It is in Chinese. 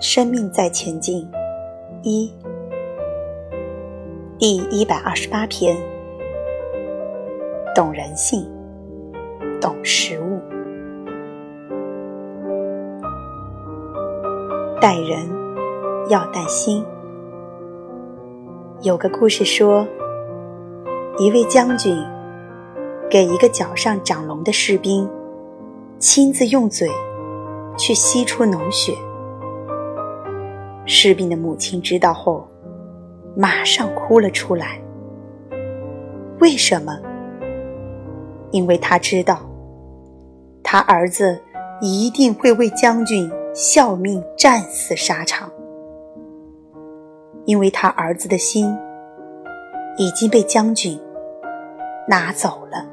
生命在前进，一，第一百二十八篇，懂人性，懂食物，待人要带心。有个故事说，一位将军给一个脚上长脓的士兵，亲自用嘴去吸出脓血。士兵的母亲知道后，马上哭了出来。为什么？因为他知道，他儿子一定会为将军效命，战死沙场。因为他儿子的心已经被将军拿走了。